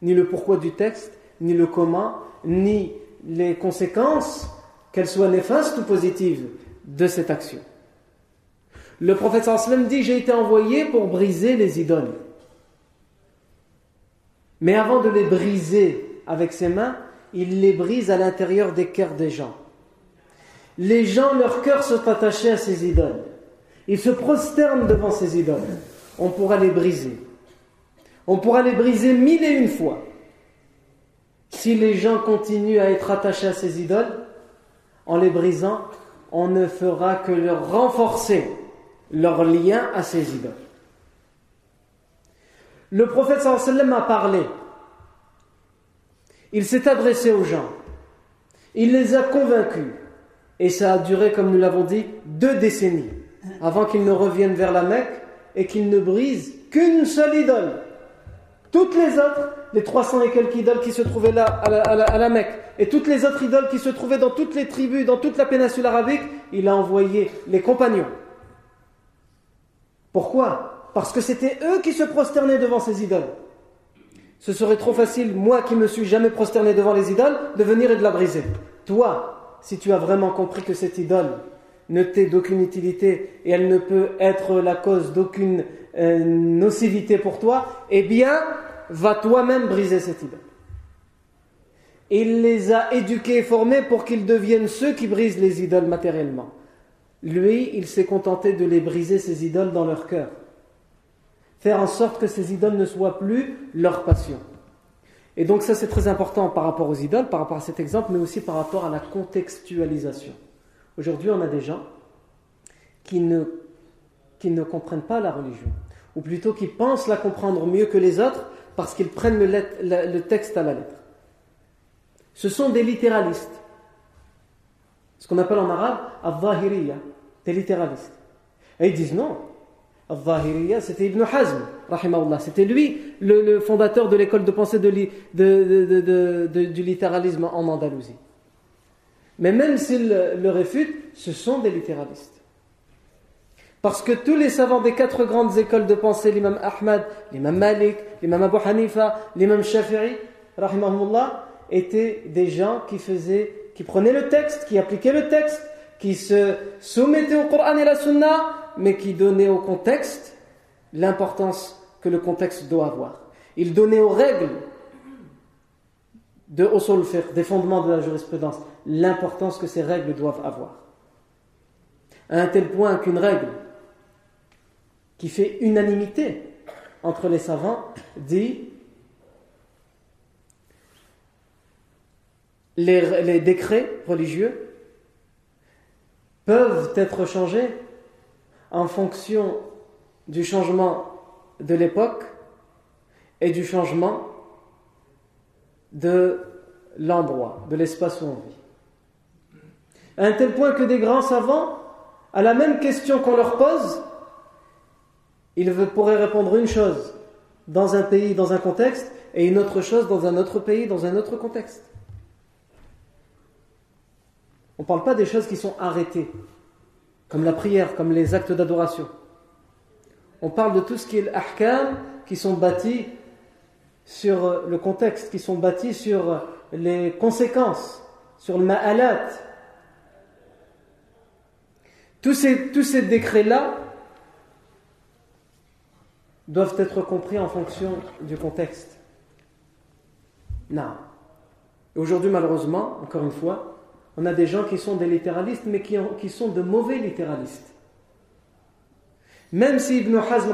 ni le pourquoi du texte, ni le comment, ni les conséquences qu'elle soit néfaste ou positive, de cette action. Le prophète sallam dit J'ai été envoyé pour briser les idoles. Mais avant de les briser avec ses mains, il les brise à l'intérieur des cœurs des gens. Les gens, leurs cœurs sont attachés à ces idoles. Ils se prosternent devant ces idoles. On pourra les briser. On pourra les briser mille et une fois. Si les gens continuent à être attachés à ces idoles, en les brisant, on ne fera que leur renforcer leur lien à ces idoles. Le prophète sallam a parlé. Il s'est adressé aux gens. Il les a convaincus. Et ça a duré, comme nous l'avons dit, deux décennies avant qu'ils ne reviennent vers la Mecque et qu'ils ne brisent qu'une seule idole. Toutes les autres, les 300 et quelques idoles qui se trouvaient là à la, Mecque, et toutes les autres idoles qui se trouvaient dans toutes les tribus, dans toute la péninsule arabique, il a envoyé les compagnons. Pourquoi? Parce que c'était eux qui se prosternaient devant ces idoles. Ce serait trop facile, moi qui me suis jamais prosterné devant les idoles, de venir et de la briser. Toi, si tu as vraiment compris que cette idole ne t'est d'aucune utilité et elle ne peut être la cause d'aucune euh, nocivité pour toi, eh bien, va toi-même briser cette idole. Il les a éduqués et formés pour qu'ils deviennent ceux qui brisent les idoles matériellement. Lui, il s'est contenté de les briser, ces idoles, dans leur cœur. Faire en sorte que ces idoles ne soient plus leur passion. Et donc ça, c'est très important par rapport aux idoles, par rapport à cet exemple, mais aussi par rapport à la contextualisation. Aujourd'hui, on a des gens qui ne, qui ne comprennent pas la religion, ou plutôt qui pensent la comprendre mieux que les autres parce qu'ils prennent le, texte à la lettre. Ce sont des littéralistes. Ce qu'on appelle en arabe al-zahiriya, des littéralistes. Et ils disent non, c'était Ibn Hazm. C'était lui le, fondateur de l'école de pensée du littéralisme en Andalousie. Mais même s'il le réfute, ce sont des littéralistes. Parce que tous les savants des quatre grandes écoles de pensée, l'imam Ahmad, l'imam Malik, l'imam Abu Hanifa, l'imam Shafi'i, étaient des gens qui faisaient, qui prenaient le texte, qui appliquaient le texte, qui se soumettaient au Coran et la Sunna, mais qui donnaient au contexte l'importance que le contexte doit avoir. Ils donnaient aux règles de fiqh, des fondements de la jurisprudence, l'importance que ces règles doivent avoir. À un tel point qu'une règle qui fait unanimité entre les savants dit les, les décrets religieux peuvent être changés en fonction du changement de l'époque et du changement de l'endroit, de l'espace où on vit. À un tel point que des grands savants, à la même question qu'on leur pose, ils pourraient répondre une chose dans un pays, dans un contexte, et une autre chose dans un autre pays, dans un autre contexte. On ne parle pas des choses qui sont arrêtées, comme la prière, comme les actes d'adoration. On parle de tout ce qui est l'ahkam, qui sont bâtis sur le contexte, qui sont bâtis sur les conséquences, sur le ma'alat. Tous ces, tous ces décrets-là doivent être compris en fonction du contexte. Non. Aujourd'hui, malheureusement, encore une fois, on a des gens qui sont des littéralistes, mais qui, sont de mauvais littéralistes. Même si Ibn Hazm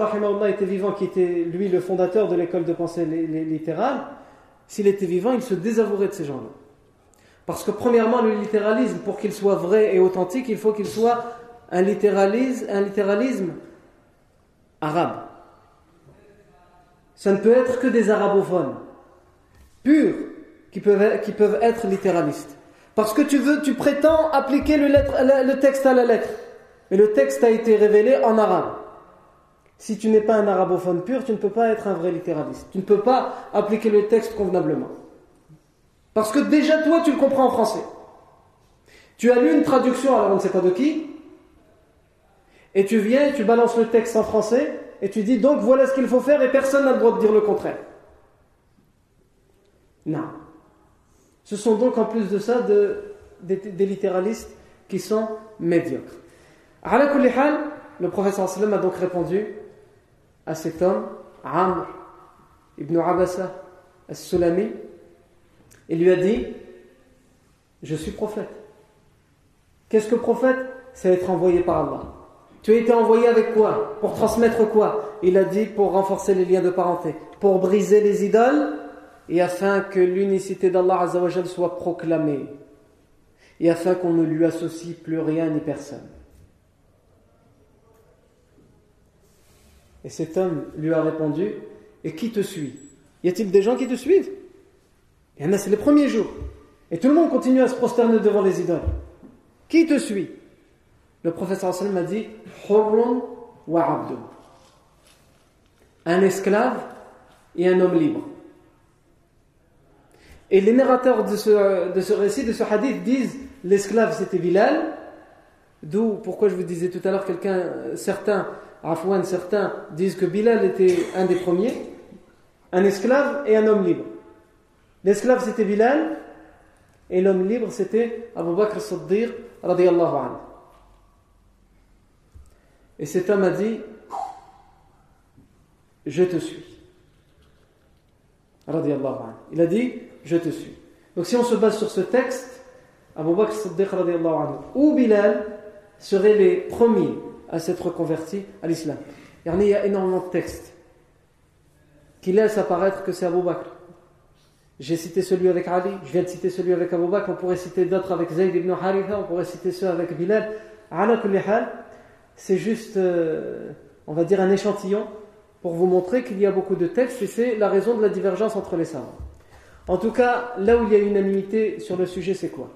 était vivant, qui était lui le fondateur de l'école de pensée littérale, s'il était vivant, il se désavouerait de ces gens-là. Parce que premièrement, le littéralisme, pour qu'il soit vrai et authentique, il faut qu'il soit un littéralisme, arabe. Ça ne peut être que des arabophones, purs, qui peuvent être littéralistes. Parce que tu veux, tu prétends appliquer le, texte à la lettre. Mais le texte a été révélé en arabe. Si tu n'es pas un arabophone pur, tu ne peux pas être un vrai littéraliste. Tu ne peux pas appliquer le texte convenablement. Parce que déjà toi, tu le comprends en français. Tu as lu une traduction, alors on ne sait pas de qui, et tu viens, tu balances le texte en français, et tu dis donc voilà ce qu'il faut faire, et personne n'a le droit de dire le contraire. Non. Ce sont donc en plus de ça des, littéralistes qui sont médiocres. Le professeur sallam a donc répondu à cet homme, Amr ibn Abasa al-Sulami, il lui a dit Je suis prophète. Qu'est-ce que prophète? C'est être envoyé par Allah. Tu as été envoyé avec quoi? Pour transmettre quoi? Il a dit pour renforcer les liens de parenté, pour briser les idoles et afin que l'unicité d'Allah soit proclamée et afin qu'on ne lui associe plus rien ni personne. Et cet homme lui a répondu Et qui te suit? Y a-t-il des gens qui te suivent? Et c'est les premiers jours. Et tout le monde continue à se prosterner devant les idoles. Qui te suit? Le professeur sallam a dit Hurrun wa. Un esclave et un homme libre. Et les narrateurs de ce, de ce récit, de ce hadith, disent l'esclave c'était Bilal, d'où pourquoi je vous disais tout à l'heure quelqu'un, certains Afouane, certains disent que Bilal était un des premiers, un esclave et un homme libre. L'esclave c'était Bilal et l'homme libre c'était Abu Bakr Siddiq radiallahu anhu. Et cet homme a dit Je te suis. Il a dit Je te suis. Donc si on se base sur ce texte, Abu Bakr Siddiq ou Bilal seraient les premiers à s'être converti à l'islam? Il y a énormément de textes qui laissent apparaître que c'est Abu Bakr. J'ai cité celui avec Ali, je viens de citer celui avec Abu Bakr, on pourrait citer d'autres avec Zayd ibn Haritha, on pourrait citer ceux avec Bilal. C'est juste, euh, on va dire, un échantillon pour vous montrer qu'il y a beaucoup de textes et c'est la raison de la divergence entre les savants. En tout cas, là où il y a unanimité sur le sujet, c'est quoi?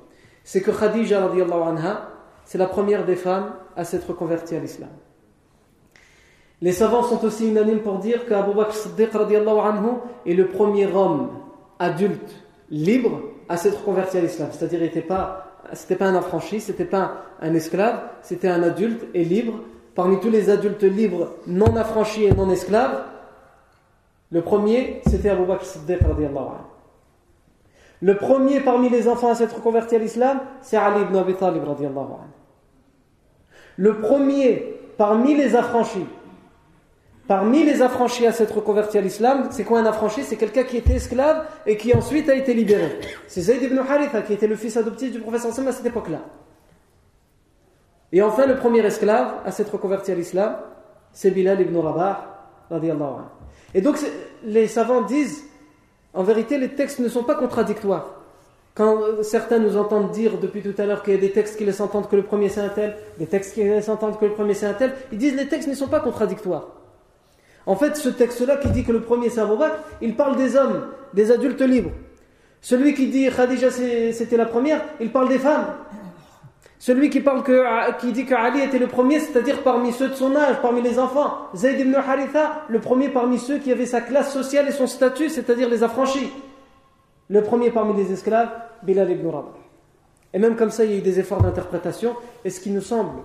C'est que Khadija, anha, c'est la première des femmes à s'être convertie à l'islam. Les savants sont aussi unanimes pour dire qu'Abu Bakr Siddiq anhu est le premier homme adulte libre à s'être converti à l'islam. C'est-à-dire, il n'était pas, c'était pas un affranchi, c'était pas un esclave, c'était un adulte et libre. Parmi tous les adultes libres, non affranchis et non esclaves, le premier, c'était Abu Bakr Siddiq anhu. Le premier parmi les enfants à s'être converti à l'islam, c'est Ali ibn Abi Talib anhu. Le premier parmi les affranchis, parmi les affranchis à s'être converti à l'islam, c'est quoi un affranchi? C'est quelqu'un qui était esclave et qui ensuite a été libéré. C'est Zayd ibn Haritha qui était le fils adoptif du prophète à cette époque-là. Et enfin, le premier esclave à s'être converti à l'islam, c'est Bilal ibn Rabah. Et donc, les savants disent, en vérité, les textes ne sont pas contradictoires. Quand euh, certains nous entendent dire depuis tout à l'heure qu'il y a des textes qui laissent entendre que le premier c'est un tel, des textes qui laissent entendre que le premier c'est un tel, ils disent les textes ne sont pas contradictoires. En fait, ce texte-là qui dit que le premier c'est Abu il parle des hommes, des adultes libres. Celui qui dit Khadija c'était la première, il parle des femmes. Celui qui, parle que, qui dit que Ali était le premier, c'est-à-dire parmi ceux de son âge, parmi les enfants. Zayd ibn Haritha, le premier parmi ceux qui avaient sa classe sociale et son statut, c'est-à-dire les affranchis. Le premier parmi les esclaves, Bilal ibn Rabah. Et même comme ça, il y a eu des efforts d'interprétation. Et ce qui nous semble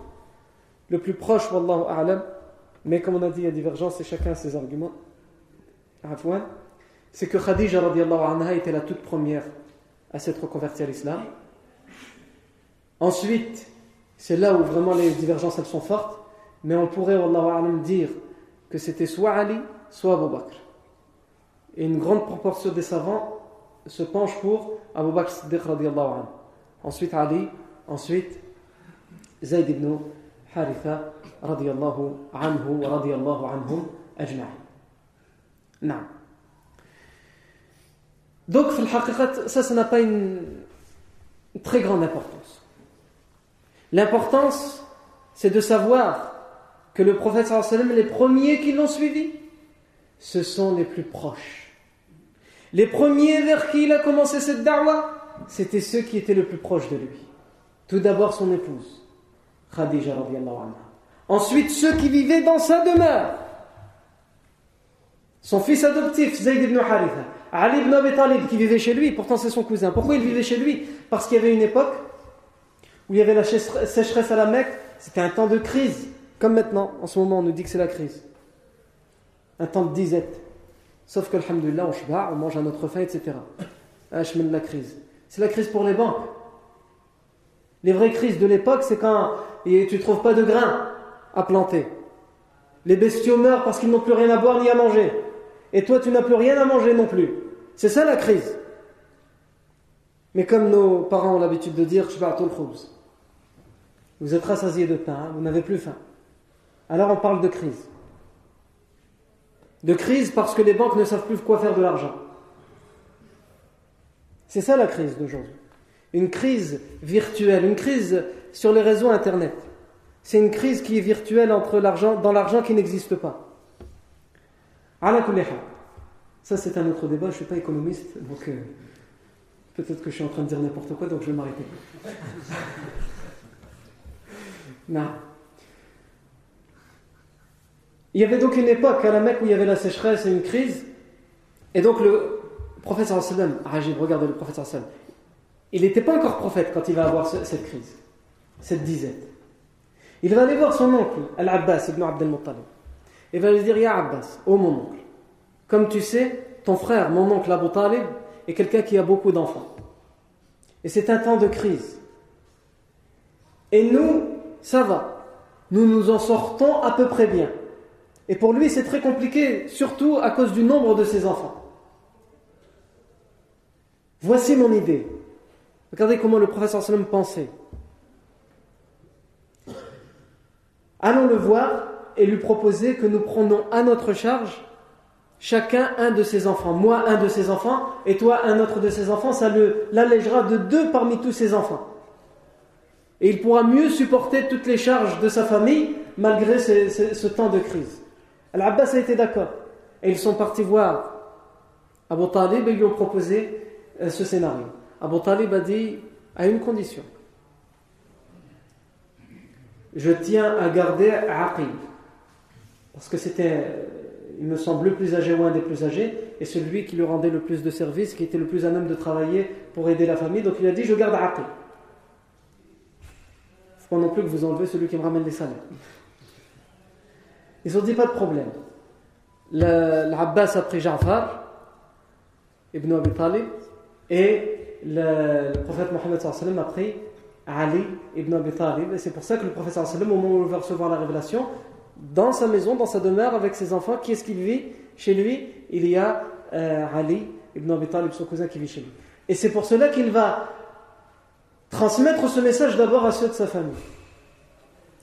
le plus proche, Wallahu a'lam, mais comme on a dit, il y a divergence et chacun a ses arguments. C'est que Khadija anha était la toute première à s'être convertie à l'islam. Ensuite, c'est là où vraiment les divergences sont fortes, mais on pourrait, Wallahu dire que c'était soit Ali, soit Abu Bakr. Et une grande proportion des savants se penche pour Abu Bakr Siddiq. Ensuite Ali, ensuite Zayd ibn Haritha radiallahu anhu wa radiallahu anhum ajma'in. Non. Donc, ça, ça n'a pas une très grande importance. L'importance, c'est de savoir que le prophète sallam, les premiers qui l'ont suivi, ce sont les plus proches. Les premiers vers qui il a commencé cette da'wah, c'était ceux qui étaient le plus proches de lui. Tout d'abord son épouse, Khadija anha. Ensuite ceux qui vivaient dans sa demeure. Son fils adoptif, Zayd ibn Haritha. Ali ibn Abi Talib qui vivait chez lui, pourtant c'est son cousin. Pourquoi il vivait chez lui? Parce qu'il y avait une époque où il y avait la sécheresse à la Mecque, c'était un temps de crise, comme maintenant, en ce moment on nous dit que c'est la crise. Un temps de disette. Sauf que, alhamdulillah, on shba, on mange à notre faim, etc. Je mène la crise. C'est la crise pour les banques. Les vraies crises de l'époque, c'est quand tu ne trouves pas de grains à planter. Les bestiaux meurent parce qu'ils n'ont plus rien à boire ni à manger. Et toi, tu n'as plus rien à manger non plus. C'est ça la crise. Mais comme nos parents ont l'habitude de dire, vous êtes rassasiés de pain, vous n'avez plus faim. Alors on parle de crise de crise parce que les banques ne savent plus quoi faire de l'argent. C'est ça la crise d'aujourd'hui. Une crise virtuelle, une crise sur les réseaux Internet. C'est une crise qui est virtuelle entre l'argent, dans l'argent qui n'existe pas. Ça, c'est un autre débat. Je ne suis pas économiste, donc euh, peut-être que je suis en train de dire n'importe quoi, donc je vais m'arrêter. Non. Il y avait donc une époque à la Mecque où il y avait la sécheresse et une crise. Et donc le prophète sallam, Rajib, regardez le prophète sallam, il n'était pas encore prophète quand il va avoir cette crise, cette disette. Il va aller voir son oncle, Al-Abbas ibn Abd al-Muttalib. Il va lui dire, Ya Abbas, oh mon oncle, comme tu sais, ton frère, mon oncle Abu Talib, est quelqu'un qui a beaucoup d'enfants. Et c'est un temps de crise. Et nous, ça va. Nous nous en sortons à peu près bien. Et pour lui, c'est très compliqué, surtout à cause du nombre de ses enfants. Voici mon idée. Regardez comment le professeur Sallam pensait. Allons le voir et lui proposer que nous prenons à notre charge chacun un de ses enfants. Moi, un de ses enfants, et toi, un autre de ses enfants. Ça l'allégera de deux parmi tous ses enfants. Et il pourra mieux supporter toutes les charges de sa famille malgré ce temps de crise. Al-Abbas a été d'accord. Et ils sont partis voir Abu Talib et lui ont proposé euh, ce scénario. Abu Talib a dit à une condition. Je tiens à garder Aqib. Parce que c'était, il me semble, le plus âgé ou un des plus âgés, et celui qui lui rendait le plus de service, qui était le plus à même de travailler pour aider la famille. Donc il a dit Je garde Aqil. Pas non plus que vous enlevez celui qui me ramène les salaires. Ils ont dit Pas de problème. L'Abbas a pris Ja'far, ibn Abi Talib, et le, prophète Mohammed a pris Ali ibn Abi Talib. Et c'est pour ça que le prophète, au moment où il va recevoir la révélation, dans sa maison, dans sa demeure, avec ses enfants, qui est-ce qu'il vit Chez lui, il y a euh, Ali ibn Abi Talib, son cousin, qui vit chez lui. Et c'est pour cela qu'il va transmettre ce message d'abord à ceux de sa famille.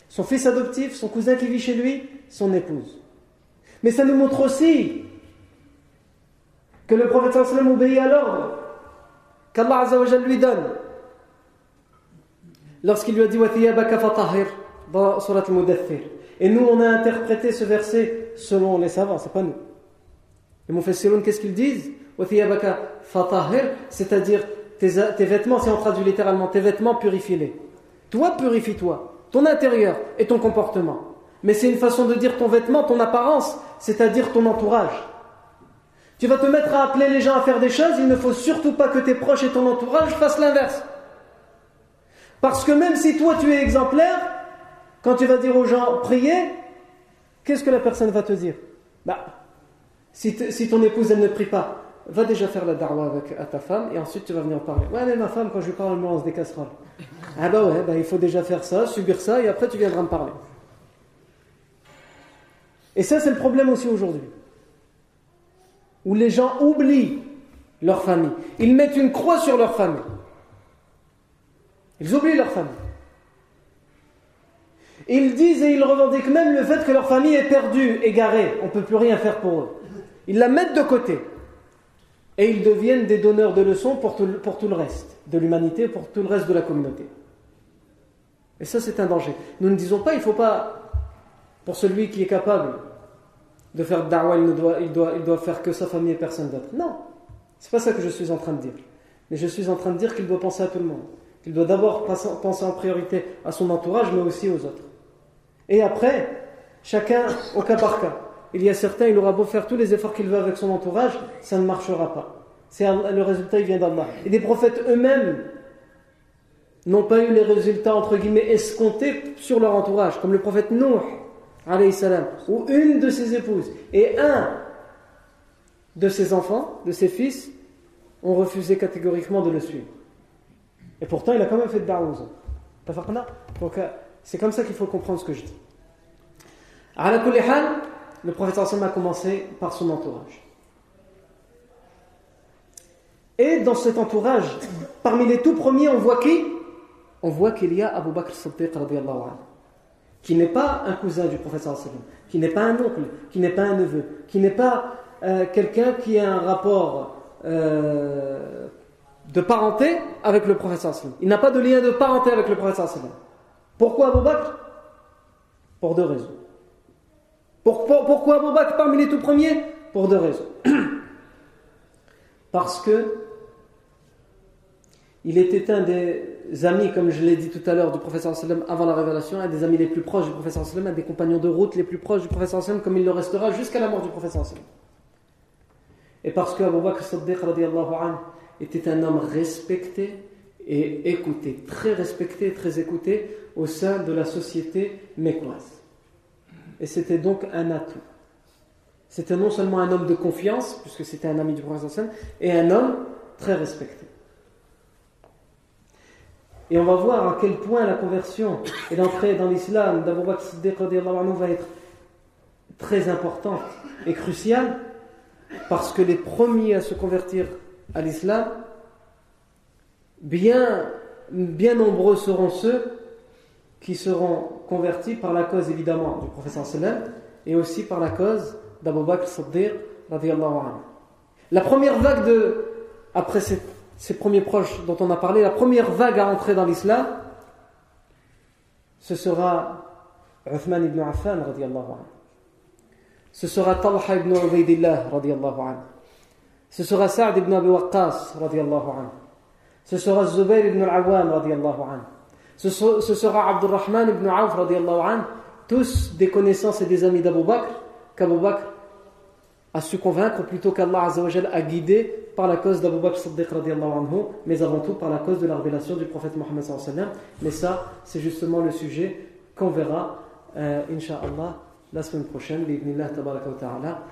Son fils adoptif, son cousin qui vit chez lui, son épouse. Mais ça nous montre aussi que le prophète sallam obéit à l'ordre qu'Allah lui donne. Lorsqu'il lui a dit dans Surat al-Mudathir. Et nous, on a interprété ce verset selon les savants, c'est pas nous. Les Mufassirun, qu'est-ce qu'ils disent? C'est-à-dire tes, vêtements, si on traduit littéralement, tes vêtements, purifie-les. Toi, purifie-toi. Ton intérieur et ton comportement. Mais c'est une façon de dire ton vêtement, ton apparence, c'est-à-dire ton entourage. Tu vas te mettre à appeler les gens à faire des choses, il ne faut surtout pas que tes proches et ton entourage fassent l'inverse. Parce que même si toi tu es exemplaire, quand tu vas dire aux gens priez, qu'est-ce que la personne va te dire? Bah, si, ton épouse elle ne prie pas, va déjà faire la darwa avec ta femme et ensuite tu vas venir parler. Ouais, mais ma femme, quand je lui parle, elle me lance des casseroles. Ah bah ouais, bah, il faut déjà faire ça, subir ça et après tu viendras me parler. Et ça, c'est le problème aussi aujourd'hui. Où les gens oublient leur famille. Ils mettent une croix sur leur famille. Ils oublient leur famille. Ils disent et ils revendiquent même le fait que leur famille est perdue, égarée. On ne peut plus rien faire pour eux. Ils la mettent de côté. Et ils deviennent des donneurs de leçons pour tout, le reste de l'humanité, pour tout le reste de la communauté. Et ça, c'est un danger. Nous ne disons pas, il ne faut pas, pour celui qui est capable de faire da'wah, il, doit, il, doit, il doit faire que sa famille et personne d'autre. Non, c'est pas ça que je suis en train de dire. Mais je suis en train de dire qu'il doit penser à tout le monde. Qu'il doit d'abord penser en priorité à son entourage, mais aussi aux autres. Et après, chacun au cas par cas. Il y a certains, il aura beau faire tous les efforts qu'il veut avec son entourage, ça ne marchera pas. C'est le résultat, il vient d'Allah. Et des prophètes eux-mêmes n'ont pas eu les résultats entre guillemets escomptés sur leur entourage, comme le prophète Nour salam, ou une de ses épouses et un de ses enfants, de ses fils, ont refusé catégoriquement de le suivre. Et pourtant, il a quand même fait de da'ouz. Donc, euh, c'est comme ça qu'il faut comprendre ce que je dis. Le prophète a commencé par son entourage. Et dans cet entourage, parmi les tout premiers, on voit qui? On voit qu'il y a Abu Bakr Siddiq qui n'est pas un cousin du professeur sallam, qui n'est pas un oncle, qui n'est pas un neveu, qui n'est pas euh, quelqu'un qui a un rapport euh, de parenté avec le professeur sallam. Il n'a pas de lien de parenté avec le professeur sallam. Pourquoi Abu Bakr? Pour deux raisons. Pourquoi Abu Bakr parmi les tout premiers? Pour deux raisons. Parce que il était un des amis, comme je l'ai dit tout à l'heure, du professeur sallam avant la révélation, un des amis les plus proches du professeur sallam, un des compagnons de route les plus proches du professeur sallam, comme il le restera jusqu'à la mort du professeur sallam. Et parce que Abu Bakr Siddiq était un homme respecté et écouté, très respecté, très écouté au sein de la société mécoise. Et c'était donc un atout. C'était non seulement un homme de confiance, puisque c'était un ami du sallam, et un homme très respecté. Et on va voir à quel point la conversion et l'entrée dans l'islam d'Abu Bakr Siddiq va être très importante et cruciale parce que les premiers à se convertir à l'islam, bien, bien nombreux seront ceux qui seront convertis par la cause évidemment du professeur sallam et aussi par la cause d'Abu Bakr Siddiq La première vague de, après cette ces premiers proches dont on a parlé, la première vague à entrer dans l'islam, ce sera Uthman ibn Affan. Ce sera Talha ibn Ubaidillah. Ce sera Sa'd ibn Abi Waqqas. Ce sera Zubair ibn al-Awwam. Ce, sera Abdurrahman ibn Auf anhu tous des connaissances et des amis d'Abu Bakr, qu'Abu Bakr a su convaincre plutôt qu'Allah a guidé par la cause d'Abu Bakr Siddiq anhu, mais avant tout par la cause de la révélation du prophète Mohammed Mais ça, c'est justement le sujet qu'on verra, euh, Inch'Allah, la semaine prochaine, bi'idnillah tabaraka wa ta'ala.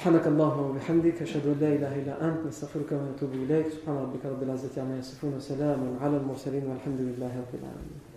سبحانك اللهم وبحمدك أشهد أن لا إله إلا أنت نستغفرك ونتوب إليك. سبحان ربك رب العزة عما يصفون وسلام على المرسلين والحمد لله رب العالمين.